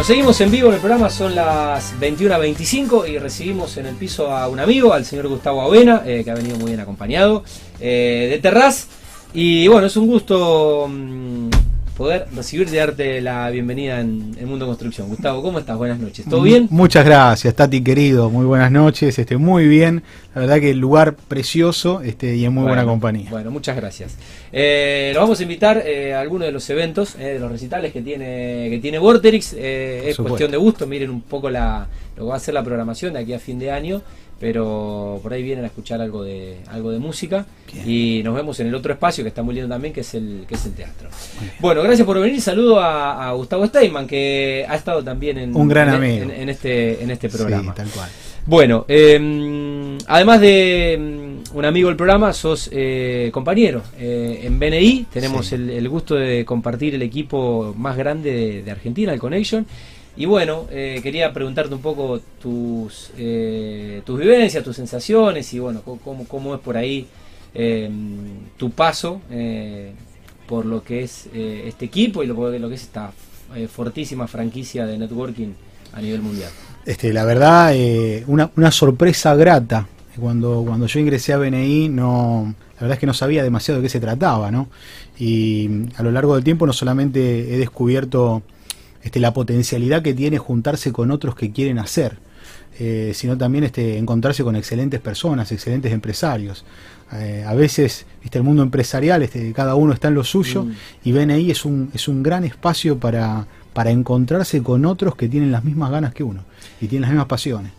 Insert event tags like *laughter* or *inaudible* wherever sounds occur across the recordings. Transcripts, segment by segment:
Bueno, seguimos en vivo en el programa, son las 21.25 y recibimos en el piso a un amigo, al señor Gustavo Avena, eh, que ha venido muy bien acompañado, eh, de Terraz. Y bueno, es un gusto mm, poder recibirte y darte la bienvenida en el Mundo Construcción. Gustavo, ¿cómo estás? Buenas noches. ¿Todo bien? Muchas gracias, Tati querido. Muy buenas noches. Este, muy bien. La verdad que el lugar precioso este, y en muy buena compañía. Bueno, muchas gracias. Eh, nos vamos a invitar eh, a algunos de los eventos, eh, de los recitales que tiene que tiene Vorterix. Eh, es cuestión de gusto. Miren un poco la, lo que va a ser la programación de aquí a fin de año pero por ahí vienen a escuchar algo de algo de música. Y nos vemos en el otro espacio que está muy lindo también que es el que es el teatro. Bueno gracias por venir. Saludo a, Gustavo Steinman que ha estado también en un gran en, este en este programa. tal cual. Bueno em, además de em, un amigo del programa sos eh, compañero eh, en BNI tenemos el, gusto de compartir el equipo más grande de, de Argentina el Connection y bueno, eh, quería preguntarte un poco tus, eh, tus vivencias, tus sensaciones y bueno, cómo, cómo es por ahí em, tu paso eh, por lo que es este equipo y lo, lo que es esta fortísima franquicia de networking a nivel mundial. Este, la verdad, una, una sorpresa grata. Cuando, cuando yo ingresé a BNI, no, la verdad es que no sabía demasiado de qué se trataba, ¿no? Y a lo largo del tiempo no solamente he descubierto este, la potencialidad que tiene juntarse con otros que quieren hacer, eh, sino también este, encontrarse con excelentes personas, excelentes empresarios. Eh, a veces este, el mundo empresarial, este, cada uno está en lo suyo mm. y BNI es un, es un gran espacio para, para encontrarse con otros que tienen las mismas ganas que uno y tienen las mismas pasiones.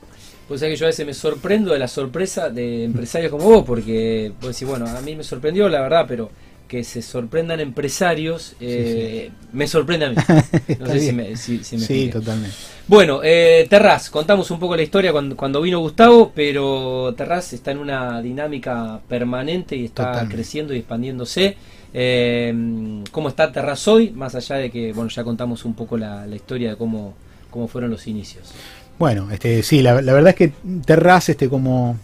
Pues que yo a veces me sorprendo de la sorpresa de empresarios como vos, porque vos decís, bueno, a mí me sorprendió la verdad, pero que se sorprendan empresarios, eh, me sorprende a mí. *laughs* No sé si me, si, Sí, totalmente. Bueno, eh, Terraz, contamos un poco la historia cuando, vino Gustavo, pero Terraz está en una dinámica permanente y está creciendo y expandiéndose. Eh, ¿Cómo está Terraz hoy? Más allá de que, bueno, ya contamos un poco la, historia de cómo, cómo fueron los inicios. Bueno, este, sí, la, la verdad es que Terraz, este, como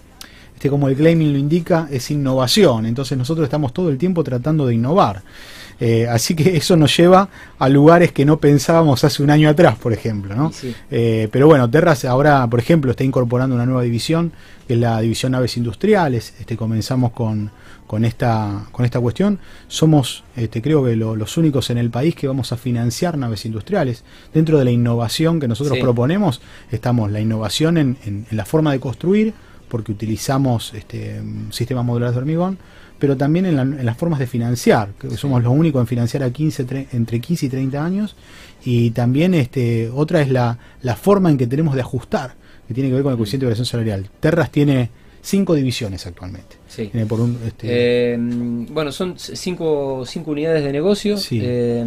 este, como el claiming lo indica, es innovación. Entonces nosotros estamos todo el tiempo tratando de innovar. Eh, así que eso nos lleva a lugares que no pensábamos hace un año atrás, por ejemplo. ¿no? Eh, pero bueno, Terras ahora, por ejemplo, está incorporando una nueva división, que es la división Aves Industriales. Este, comenzamos con, con, esta, con esta cuestión. Somos, este, creo que los únicos en el país que vamos a financiar naves industriales. Dentro de la innovación que nosotros proponemos, estamos la innovación en, en la forma de construir, porque utilizamos este, sistemas modulares de hormigón, pero también en, las formas de financiar, que somos los únicos en financiar a 15, entre 15 y 30 años, y también este, otra es la, la forma en que tenemos de ajustar, que tiene que ver con el coeficiente de variación salarial. Terras tiene cinco divisiones actualmente. Sí. Por un, este... Eh, bueno, son cinco, cinco unidades de negocio. Sí. Eh,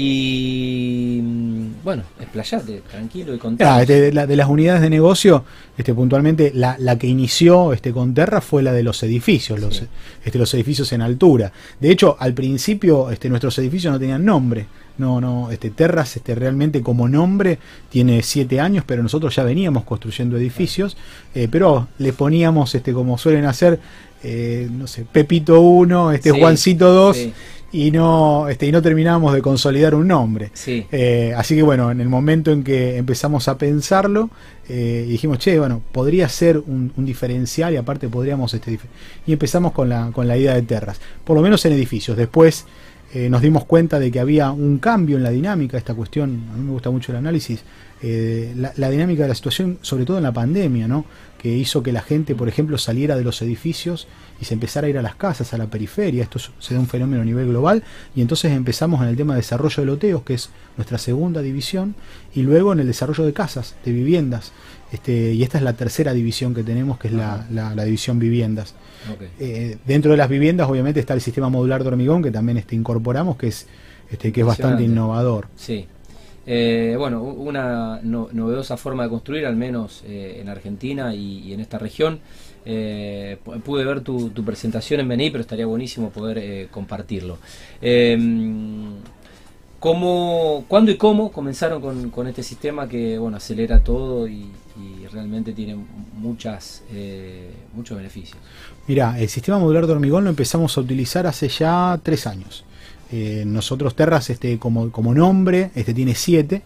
y mm, bueno, explayate, tranquilo y contento. Ah, este, de, las unidades de negocio, este, puntualmente, la, la, que inició este, con Terra fue la de los edificios, los, este, los edificios en altura. De hecho, al principio este, nuestros edificios no tenían nombre. No, no, este, Terras este, realmente como nombre tiene siete años, pero nosotros ya veníamos construyendo edificios, eh, pero le poníamos, este, como suelen hacer, eh, no sé, Pepito 1, este, Juancito 2 y no, este, y no terminamos de consolidar un nombre. Eh, así que bueno, en el momento en que empezamos a pensarlo, eh, dijimos, che, bueno, podría ser un, diferencial y aparte podríamos... Este, y empezamos con la, con la idea de Terras, por lo menos en edificios. Después eh, nos dimos cuenta de que había un cambio en la dinámica, esta cuestión, a mí me gusta mucho el análisis, la, la, dinámica de la situación, sobre todo en la pandemia, ¿no? que hizo que la gente, por ejemplo, saliera de los edificios y se empezara a ir a las casas, a la periferia. Esto se da un fenómeno a nivel global. Y entonces empezamos en el tema de desarrollo de loteos, que es nuestra segunda división, y luego en el desarrollo de casas, de viviendas. Este, y esta es la tercera división que tenemos, que es la, la, división viviendas. Eh, dentro de las viviendas, obviamente, está el sistema modular de hormigón, que también este, incorporamos, que es, este, que es bastante innovador. Sí. Eh, bueno, una novedosa forma de construir, al menos eh, en Argentina y, en esta región. Pude ver tu, presentación en BNI, pero estaría buenísimo poder compartirlo. Em, ¿cómo, ¿Cuándo y cómo comenzaron con, este sistema que bueno acelera todo y, realmente tiene muchas, muchos beneficios? Mira, el sistema modular de hormigón lo empezamos a utilizar hace ya tres años. Eh, nosotros Terras, este, como, como nombre, este tiene siete.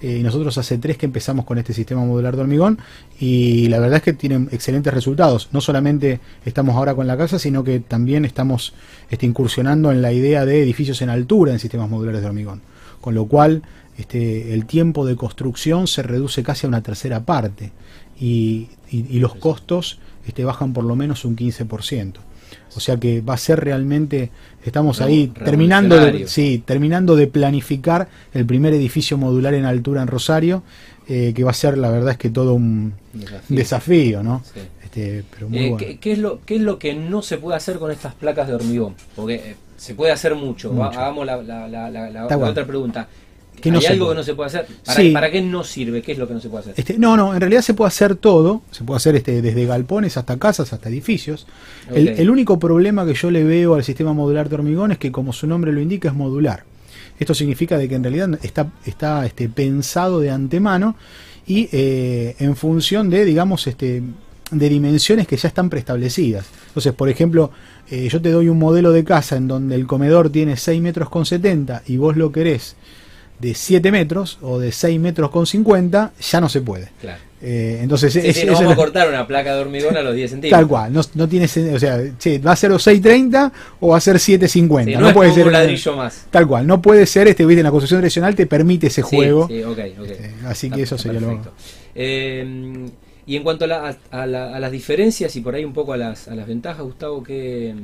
eh, y nosotros hace tres que empezamos con este sistema modular de hormigón y la verdad es que tienen excelentes resultados. No solamente estamos ahora con la casa, sino que también estamos este, incursionando en la idea de edificios en altura en sistemas modulares de hormigón, con lo cual este, el tiempo de construcción se reduce casi a una tercera parte y, los costos este, bajan por lo menos un 15%. O sea que va a ser realmente, estamos ahí terminando de, sí, terminando de planificar el primer edificio modular en altura en Rosario, eh, que va a ser la verdad es que todo un desafío, ¿no? Este, pero muy eh, bueno. ¿qué, es lo, ¿Qué es lo que no se puede hacer con estas placas de hormigón? Porque eh, se puede hacer mucho. hagamos la, la otra pregunta. ¿Hay algo que no se puede hacer? ¿Para, qué no sirve? ¿Qué es lo que no se puede hacer? Este, no, no, en realidad se puede hacer todo. Se puede hacer este, desde galpones hasta casas, hasta edificios. El, único problema que yo le veo al sistema modular de hormigón es que, como su nombre lo indica, es modular. Esto significa de que en realidad está, está este, pensado de antemano y eh, en función de, digamos, este, de dimensiones que ya están preestablecidas. Entonces, por ejemplo, eh, yo te doy un modelo de casa en donde el comedor tiene 6 metros con 70 y vos lo querés de 7 metros o de 6 metros con 50, ya no se puede. Claro. Eh, entonces es, vamos a cortar una placa de hormigón a los 10 centímetros. Tal cual, no, no tiene o sea, va a ser 6.30 o va a ser 7.50. no, puede ser un ladrillo más. Tal cual, no puede ser, este, viste, en la construcción tradicional te permite ese juego. Sí, okay, okay. Este, así que eso sería lo. Eh, y en cuanto a, a, las diferencias y por ahí un poco a las, a las ventajas, Gustavo, ¿qué,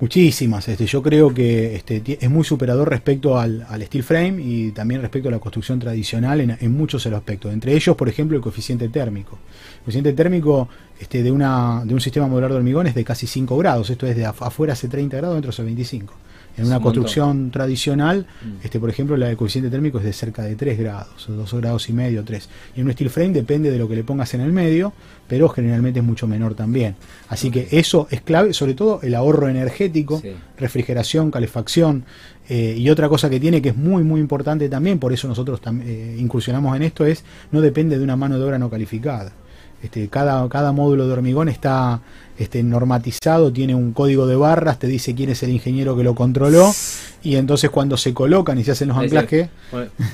Muchísimas. Este, yo creo que este, es muy superador respecto al, steel frame y también respecto a la construcción tradicional en, en muchos aspectos. Entre ellos, por ejemplo, el coeficiente térmico. El coeficiente térmico este, de, una, de un sistema modular de hormigón es de casi 5 grados. Esto es de afuera hace 30 grados, dentro hace 25. En una construcción tradicional, mm. este, por ejemplo, el coeficiente térmico es de cerca de 3 grados, 2 grados y medio, 3. Y en un steel frame depende de lo que le pongas en el medio, pero generalmente es mucho menor también. Así que eso es clave, sobre todo el ahorro energético, refrigeración, calefacción. Eh, y otra cosa que tiene que es muy, muy importante también, por eso nosotros eh, incursionamos en esto, es no depende de una mano de obra no calificada. Este, cada, cada módulo de hormigón está este, normatizado, tiene un código de barras, te dice quién es el ingeniero que lo controló, y entonces cuando se colocan y se hacen los anclajes...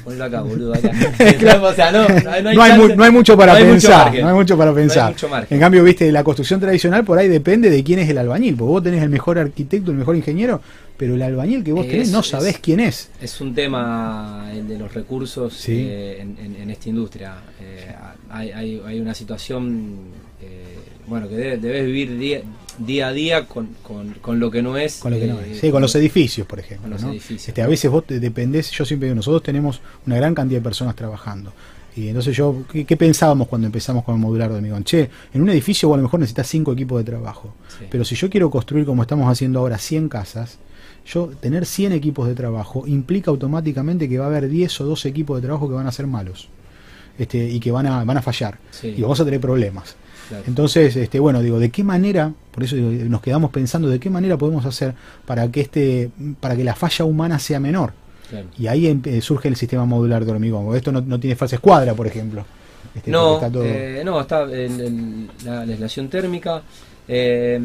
Ponlo acá, boludo, acá. no, hay, mucho para pensar, no hay mucho para pensar. en cambio, viste, la construcción tradicional por ahí depende de quién es el albañil, porque vos tenés el mejor arquitecto, el mejor ingeniero, pero el albañil que vos tenés no sabés quién es. Es un tema el de los recursos eh, en, esta industria. Eh, hay, hay, hay, una situación... Eh, bueno, que debes vivir día, día a día con, con, lo que no es. Con lo que no es. Sí, con los edificios, por ejemplo. este, A veces vos dependés, yo siempre digo, nosotros tenemos una gran cantidad de personas trabajando. Y entonces yo, ¿qué, pensábamos cuando empezamos con el modular de hormigón? Che, en un edificio a lo mejor necesitas cinco equipos de trabajo. Pero si yo quiero construir como estamos haciendo ahora 100 casas, yo tener 100 equipos de trabajo implica automáticamente que va a haber 10 o 12 equipos de trabajo que van a ser malos. Este, y que van a, van a fallar. Y vamos a tener problemas. Entonces, este, bueno, digo, ¿de qué manera, por eso nos quedamos pensando, de qué manera podemos hacer para que este, para que la falla humana sea menor? Y ahí surge el sistema modular de hormigón. Esto no, tiene fase escuadra, por ejemplo. Este, no, está eh, no, está en, la legislación térmica. Eh,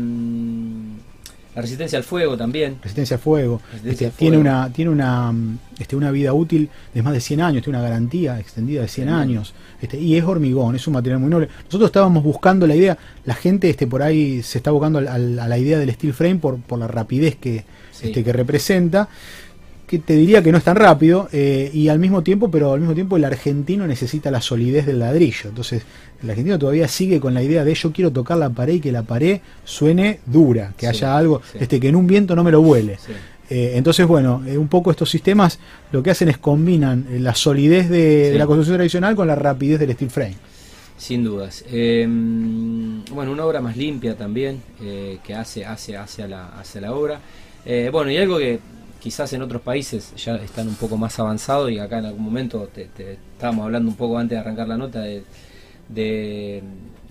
la resistencia al fuego también. Resistencia al fuego. Este, tiene una tiene una este, una vida útil de más de 100 años, tiene una garantía extendida de 100 años. Este, y es hormigón, es un material muy noble. Nosotros estábamos buscando la idea, la gente este, por ahí se está buscando a, la idea del steel frame por, por la rapidez que, este, que representa que te diría que no es tan rápido eh, y al mismo tiempo, pero al mismo tiempo el argentino necesita la solidez del ladrillo. Entonces, el argentino todavía sigue con la idea de yo quiero tocar la pared y que la pared suene dura, que haya algo, este que en un viento no me lo vuele. Eh, entonces, bueno, eh, un poco estos sistemas lo que hacen es combinan la solidez de, la construcción tradicional con la rapidez del steel frame. Sin dudas. Bueno, una obra más limpia también que hace, hace hacia, la, hacia la obra. bueno, y algo que quizás en otros países ya están un poco más avanzados y acá en algún momento te, estábamos hablando un poco antes de arrancar la nota de,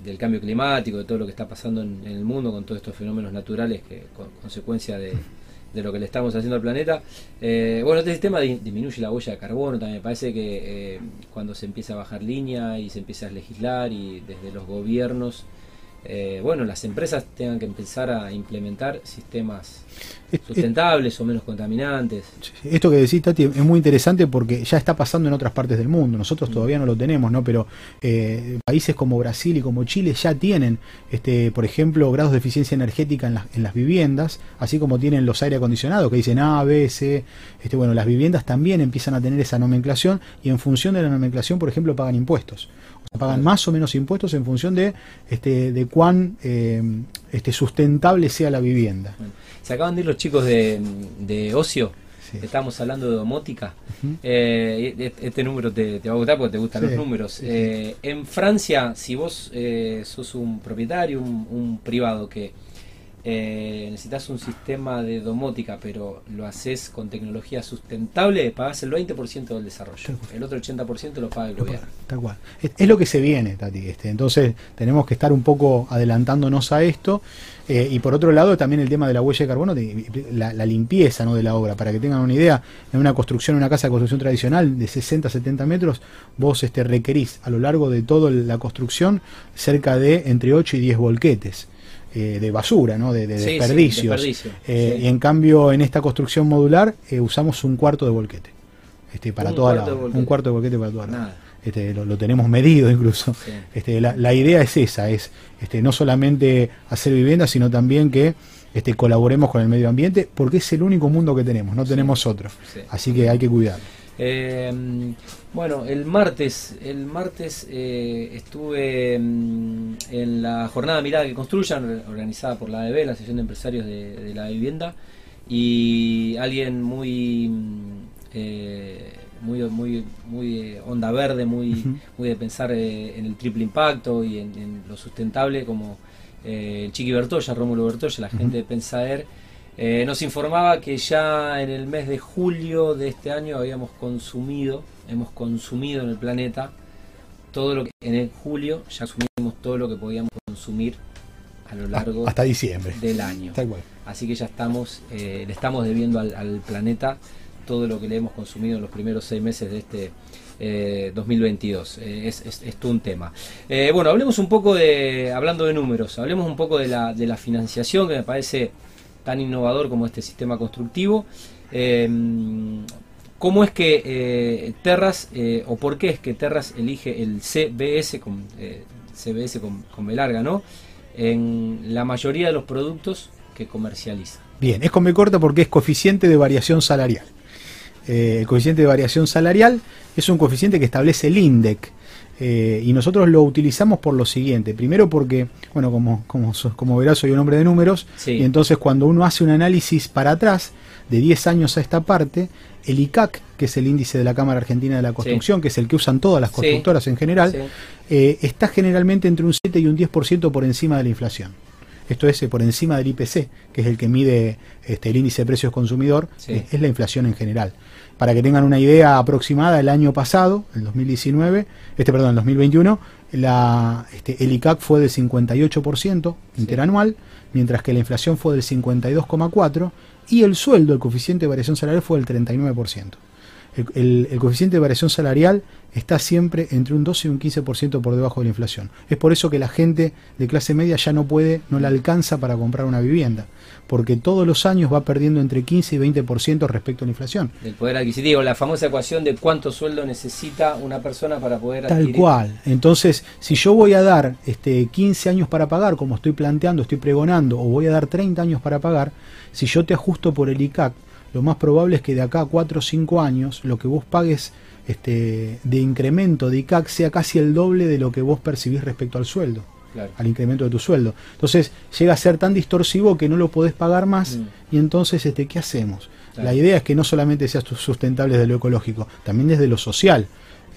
del cambio climático, de todo lo que está pasando en, el mundo con todos estos fenómenos naturales que con, consecuencia de, lo que le estamos haciendo al planeta. Eh, bueno, este sistema disminuye la huella de carbono, también me parece que eh, cuando se empieza a bajar línea y se empieza a legislar y desde los gobiernos eh, bueno, las empresas tengan que empezar a implementar sistemas sustentables o menos contaminantes. Esto que decís, Tati, es muy interesante porque ya está pasando en otras partes del mundo. Nosotros mm. todavía no lo tenemos, ¿no? Pero eh, países como Brasil y como Chile ya tienen, este, por ejemplo, grados de eficiencia energética en, en las viviendas, así como tienen los aire acondicionados que dicen A, B, C. Este, bueno, las viviendas también empiezan a tener esa nomenclación y en función de la nomenclación, por ejemplo, pagan impuestos pagan más o menos impuestos en función de este de cuán eh, este sustentable sea la vivienda. se acaban de ir los chicos de, de ocio. Estamos hablando de domótica. Eh, este, este número te, va a gustar porque te gustan los números. Eh, en Francia, si vos sos un propietario, un privado que eh, necesitas un sistema de domótica, pero lo haces con tecnología sustentable, pagas el 20% del desarrollo. El otro 80% lo paga el gobierno. Tal cual. Es, lo que se viene, Tati. Este. Entonces, tenemos que estar un poco adelantándonos a esto. Eh, y por otro lado, también el tema de la huella de carbono, la, limpieza ¿no? de la obra. Para que tengan una idea, en una construcción, una casa de construcción tradicional de 60, 70 metros, vos este, requerís a lo largo de toda la construcción cerca de entre 8 y 10 volquetes. Eh, de basura, ¿no? de, desperdicios. Eh, y en cambio, en esta construcción modular eh, usamos un cuarto de volquete. Este, para toda la, un cuarto de volquete para toda la. Este, lo, tenemos medido incluso. Este, la, idea es esa, es este, no solamente hacer viviendas, sino también que este, colaboremos con el medio ambiente, porque es el único mundo que tenemos, no tenemos otro. Así que hay que cuidarlo. Eh, bueno, el martes, el martes eh, estuve mm, en la jornada Mirada que Construyan, organizada por la ADB, la Asociación de Empresarios de, la Vivienda, y alguien muy, mm, eh, muy, muy, muy onda verde, muy, muy de pensar en el triple impacto y en, lo sustentable, como el Chiqui Bertoya, Rómulo Bertoya, la gente de Pensaer eh, nos informaba que ya en el mes de julio de este año habíamos consumido, hemos consumido en el planeta todo lo que en el julio ya consumimos todo lo que podíamos consumir a lo largo hasta diciembre del año. Así que ya estamos, eh, le estamos debiendo al, planeta todo lo que le hemos consumido en los primeros seis meses de este 2022. Eh, es, es, todo un tema. bueno, hablemos un poco de, hablando de números, hablemos un poco de la, de la financiación que me parece tan innovador como este sistema constructivo. Eh, ¿Cómo es que eh, Terras, eh, o por qué es que Terras elige el CBS con, CBS con, con B larga, ¿no? En la mayoría de los productos que comercializa. Bien, es con B corta porque es coeficiente de variación salarial. El coeficiente de variación salarial es un coeficiente que establece el INDEC, eh, y nosotros lo utilizamos por lo siguiente. Primero porque, bueno, como, como, como verás, soy un hombre de números. Y entonces cuando uno hace un análisis para atrás, de 10 años a esta parte, el ICAC, que es el índice de la Cámara Argentina de la Construcción, que es el que usan todas las constructoras en general, eh, está generalmente entre un 7 y un 10% por encima de la inflación. Esto es eh, por encima del IPC, que es el que mide este, el índice de precios consumidor, es la inflación en general. Para que tengan una idea aproximada, el año pasado, el 2019, este perdón, el 2021, la, este, el ICAC fue del 58% interanual, mientras que la inflación fue del 52,4% y el sueldo, el coeficiente de variación salarial fue del 39%. El, el, coeficiente de variación salarial está siempre entre un 12 y un 15% por debajo de la inflación. Es por eso que la gente de clase media ya no puede, no le alcanza para comprar una vivienda porque todos los años va perdiendo entre 15 y 20% respecto a la inflación. El poder adquisitivo, la famosa ecuación de cuánto sueldo necesita una persona para poder adquirir. Tal cual. Entonces, si yo voy a dar este 15 años para pagar, como estoy planteando, estoy pregonando, o voy a dar 30 años para pagar, si yo te ajusto por el ICAC, lo más probable es que de acá a 4 o 5 años lo que vos pagues este, de incremento de ICAC sea casi el doble de lo que vos percibís respecto al sueldo al incremento de tu sueldo. Entonces llega a ser tan distorsivo que no lo podés pagar más mm. y entonces este, ¿qué hacemos? La idea es que no solamente seas sustentable desde lo ecológico, también desde lo social,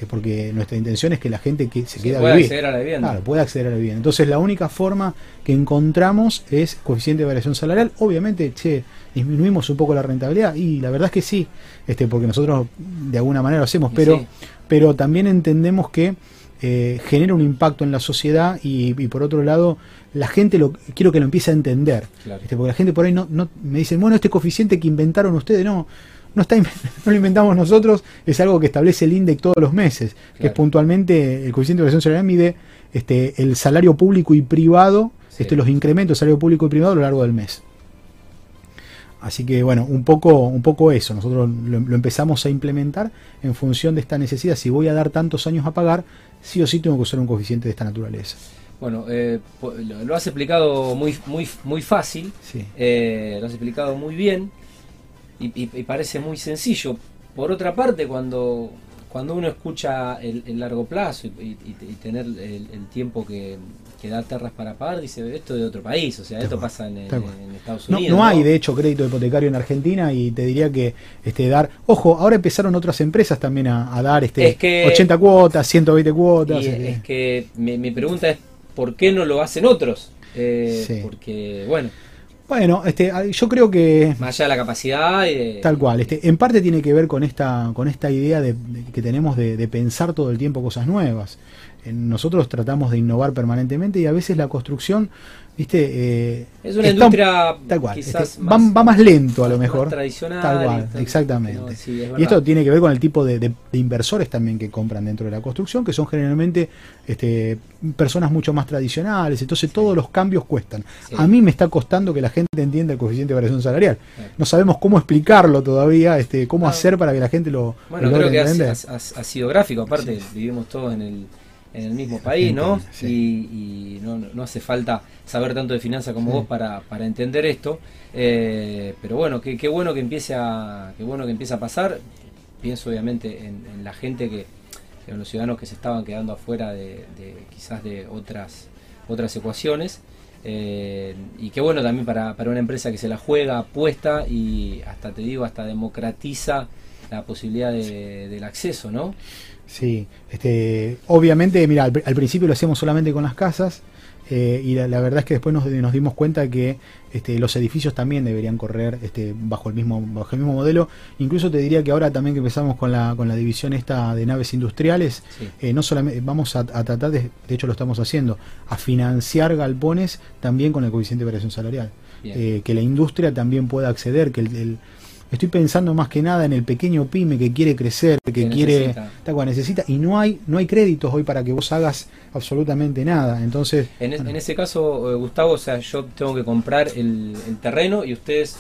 porque nuestra intención es que la gente que se quede a vivir, acceder a la vivienda. Claro, pueda acceder a la vivienda. Entonces la única forma que encontramos es coeficiente de variación salarial. Obviamente, che, disminuimos un poco la rentabilidad y la verdad es que sí, este, porque nosotros de alguna manera lo hacemos, pero, pero también entendemos que eh, genera un impacto en la sociedad y, por otro lado la gente lo quiero que lo empiece a entender este, porque la gente por ahí no, no me dicen bueno este coeficiente que inventaron ustedes no no, está, *laughs* no lo inventamos nosotros, es algo que establece el INDEC todos los meses, que es puntualmente el coeficiente de variación salarial mide este, el salario público y privado, este, los incrementos de salario público y privado a lo largo del mes. Así que bueno, un poco, un poco eso. Nosotros lo, empezamos a implementar en función de esta necesidad. Si voy a dar tantos años a pagar, sí o sí tengo que usar un coeficiente de esta naturaleza. Bueno, eh, lo has explicado muy, muy, muy fácil, eh, lo has explicado muy bien y, parece muy sencillo. Por otra parte, cuando, cuando uno escucha el, largo plazo y, tener el tiempo que, que da terras para pagar, dice esto de otro país, o sea, esto pasa en, Estados Unidos. No, hay, de hecho, crédito hipotecario en Argentina y te diría que este dar, ojo, ahora empezaron otras empresas también a, dar este 80 cuotas, 120 cuotas. Este. es que mi, pregunta es, ¿por qué no lo hacen otros? Eh, porque, bueno. Bueno, este, yo creo que. Más allá de la capacidad. Tal cual. Este, en parte tiene que ver con esta, con esta idea de, que tenemos de, pensar todo el tiempo cosas nuevas nosotros tratamos de innovar permanentemente y a veces la construcción, viste, eh, es una industria tal cual, este, va, más lento a lo mejor, tradicional, tal cual, exactamente. y esto tiene que ver con el tipo de, inversores también que compran dentro de la construcción, que son generalmente este, personas mucho más tradicionales, entonces todos los cambios cuestan. A mí me está costando que la gente entienda el coeficiente de variación salarial. No sabemos cómo explicarlo todavía, este, cómo hacer para que la gente lo, bueno, creo que ha, sido gráfico, aparte vivimos todos en el en el mismo país, ¿no? Y, no, hace falta saber tanto de finanzas como vos para, para, entender esto. Eh, pero bueno, qué, bueno que empiece a, qué bueno que empiece a pasar. Pienso obviamente en, la gente que, en los ciudadanos que se estaban quedando afuera de, quizás de otras, otras ecuaciones. Eh, y qué bueno también para, para una empresa que se la juega, apuesta y hasta te digo, hasta democratiza la posibilidad del acceso, ¿no? Sí, este, obviamente, mira, al, principio lo hacíamos solamente con las casas eh, y la, verdad es que después nos, dimos cuenta que este, los edificios también deberían correr este, bajo el mismo bajo el mismo modelo. Incluso te diría que ahora también que empezamos con la con la división esta de naves industriales, eh, no solamente vamos a, tratar de, de hecho lo estamos haciendo, a financiar galpones también con el coeficiente de variación salarial, eh, que la industria también pueda acceder, que el Estoy pensando más que nada en el pequeño pyme que quiere crecer, que, quiere, necesita. necesita, y no hay, no hay créditos hoy para que vos hagas absolutamente nada. Entonces, en, en ese caso, eh, Gustavo, o sea, yo tengo que comprar el, terreno y ustedes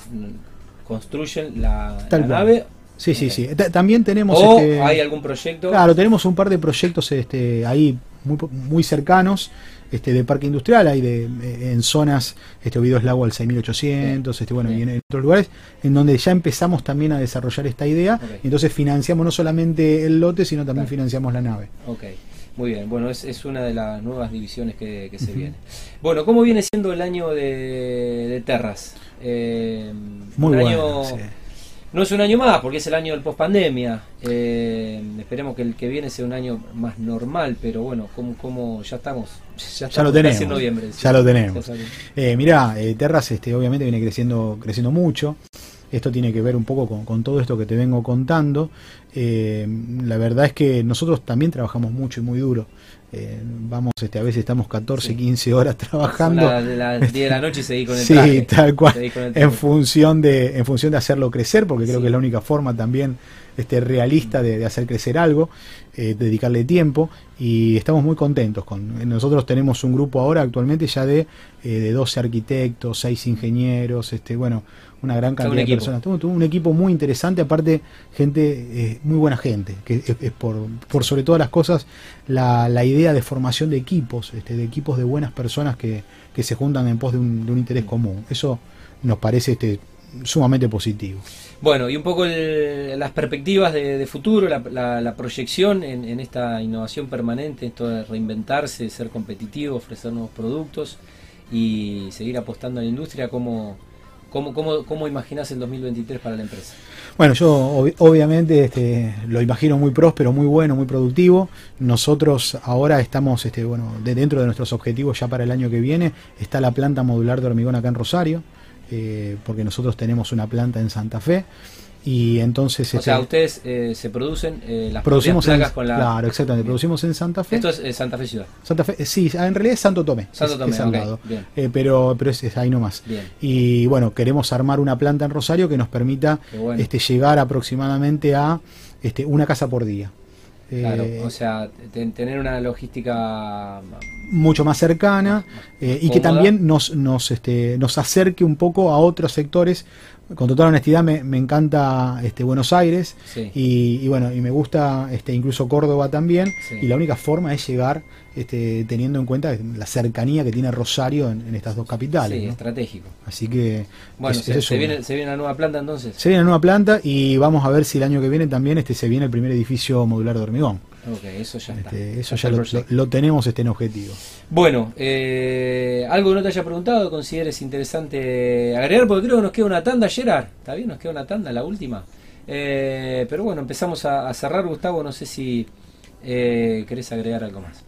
construyen la, nave. Sí, sí, sí. También tenemos. ¿O este, hay algún proyecto? Claro, tenemos un par de proyectos este, ahí muy, muy cercanos este, de parque industrial, hay de, eh, en zonas, este es Lago al 6800, este, bueno, y en, otros lugares, en donde ya empezamos también a desarrollar esta idea, y entonces financiamos no solamente el lote, sino también financiamos la nave. Ok. Muy bien, bueno, es, es una de las nuevas divisiones que, se viene. Bueno, ¿cómo viene siendo el año de, Terras? Eh, Muy bueno. No es un año más, porque es el año del post-pandemia. Eh, esperemos que el que viene sea un año más normal, pero bueno, como, como ya estamos. Ya, lo tenemos. Noviembre, ya lo tenemos. Eh, mirá, eh, Terras este, obviamente viene creciendo, creciendo mucho. Esto tiene que ver un poco con, todo esto que te vengo contando. Eh, la verdad es que nosotros también trabajamos mucho y muy duro. Eh, vamos, este, a veces estamos 14, 15 horas trabajando. A las 10 de la noche y seguí con el *laughs* Sí, tal cual. En función, de, en función de hacerlo crecer, porque creo que es la única forma también este, realista de, hacer crecer algo, eh, dedicarle tiempo y estamos muy contentos. con Nosotros tenemos un grupo ahora actualmente ya de, eh, de 12 arquitectos, 6 ingenieros, este, bueno, una gran cantidad de personas. Tuvo, un equipo muy interesante, aparte gente, eh, muy buena gente, que es, por, por, sobre todas las cosas la, la idea de formación de equipos, este, de equipos de buenas personas que, que se juntan en pos de un, de un interés común. Eso nos parece este, sumamente positivo. Bueno, y un poco las perspectivas de, futuro, la, proyección en, esta innovación permanente, esto de reinventarse, ser competitivo, ofrecer nuevos productos y seguir apostando a la industria, ¿cómo, cómo, cómo, cómo imaginas el 2023 para la empresa? Bueno, yo obviamente este, lo imagino muy próspero, muy bueno, muy productivo. Nosotros ahora estamos, este, bueno, dentro de nuestros objetivos ya para el año que viene, está la planta modular de hormigón acá en Rosario. Eh, porque nosotros tenemos una planta en Santa Fe y entonces... O sea, este, ustedes eh, se producen eh, las producimos placas con la... Claro, exactamente, producimos en Santa Fe. Esto es Santa Fe Ciudad. Santa Fe, sí, en realidad es Santo Tomé. Santo Tomé, es, pero, pero es, ahí nomás. Bien. Y bueno, queremos armar una planta en Rosario que nos permita este, llegar aproximadamente a este, una casa por día. Claro, o sea, tener una logística mucho más cercana eh, y que también nos, nos, este, nos acerque un poco a otros sectores con total honestidad me, me encanta este, Buenos Aires y, bueno, y me gusta este, incluso Córdoba también. Y la única forma es llegar este, teniendo en cuenta la cercanía que tiene Rosario en, estas dos capitales. Sí, estratégico. Así que... Bueno, se, viene, se viene la nueva planta entonces. Se viene la nueva planta y vamos a ver si el año que viene también este, se viene el primer edificio modular de hormigón. Ok, eso ya está. Este, eso ya lo, tenemos este en objetivo. Bueno, eh, algo que no te haya preguntado, consideres interesante agregar, porque creo que nos queda una tanda, Gerard. ¿Está bien? Nos queda una tanda, la última. Eh, pero bueno, empezamos a, cerrar, Gustavo. No sé si eh, querés agregar algo más.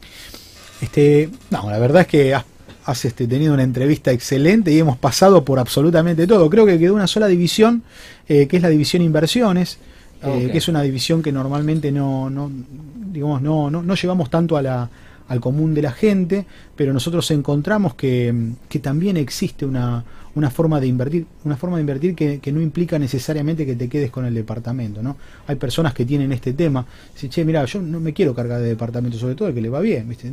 Este, no, la verdad es que has, este, tenido una entrevista excelente y hemos pasado por absolutamente todo. Creo que quedó una sola división, que es la división inversiones. Que es una división que normalmente no, no, digamos, no, no, no llevamos tanto a la, al común de la gente, pero nosotros encontramos que, que también existe una, una, forma de invertir, una forma de invertir que, que, no implica necesariamente que te quedes con el departamento, ¿no? Hay personas que tienen este tema, dicen, che, mira, yo no me quiero cargar de departamento, sobre todo el que le va bien, ¿viste?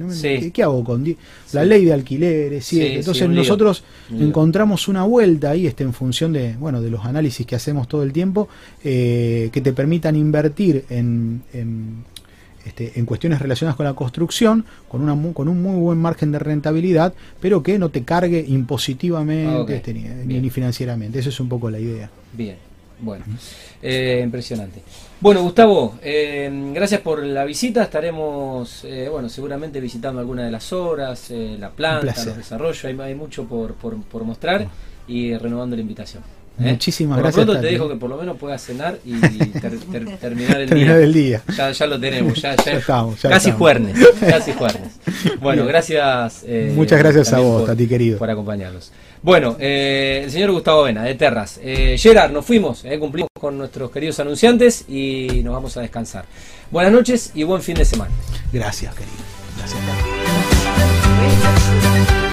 ¿Qué, hago con la ley de alquileres? Sí, Entonces nosotros encontramos una vuelta ahí, este, en función de, bueno, de los análisis que hacemos todo el tiempo, eh, que te permitan invertir en, en este, en cuestiones relacionadas con la construcción, con, una, con un muy buen margen de rentabilidad, pero que no te cargue impositivamente este, ni, financieramente. Esa es un poco la idea. Bien, bueno, eh, impresionante. Bueno, Gustavo, eh, gracias por la visita. Estaremos, eh, bueno, seguramente visitando alguna de las obras, la planta, los desarrollos. Hay, hay mucho por, por, por mostrar y renovando la invitación. ¿Eh? Muchísimas por gracias. Lo pronto te dejo que por lo menos puedas cenar y *laughs* terminar el día. Ya, ya, lo tenemos, ya, ya, estamos, casi juernes, casi juernes. Bueno, gracias. Eh, Muchas gracias a vos, a ti querido. Por acompañarnos. Bueno, eh, el señor Gustavo Vena, de Terras. Gerard, nos fuimos, cumplimos con nuestros queridos anunciantes y nos vamos a descansar. Buenas noches y buen fin de semana. Gracias, querido. Gracias.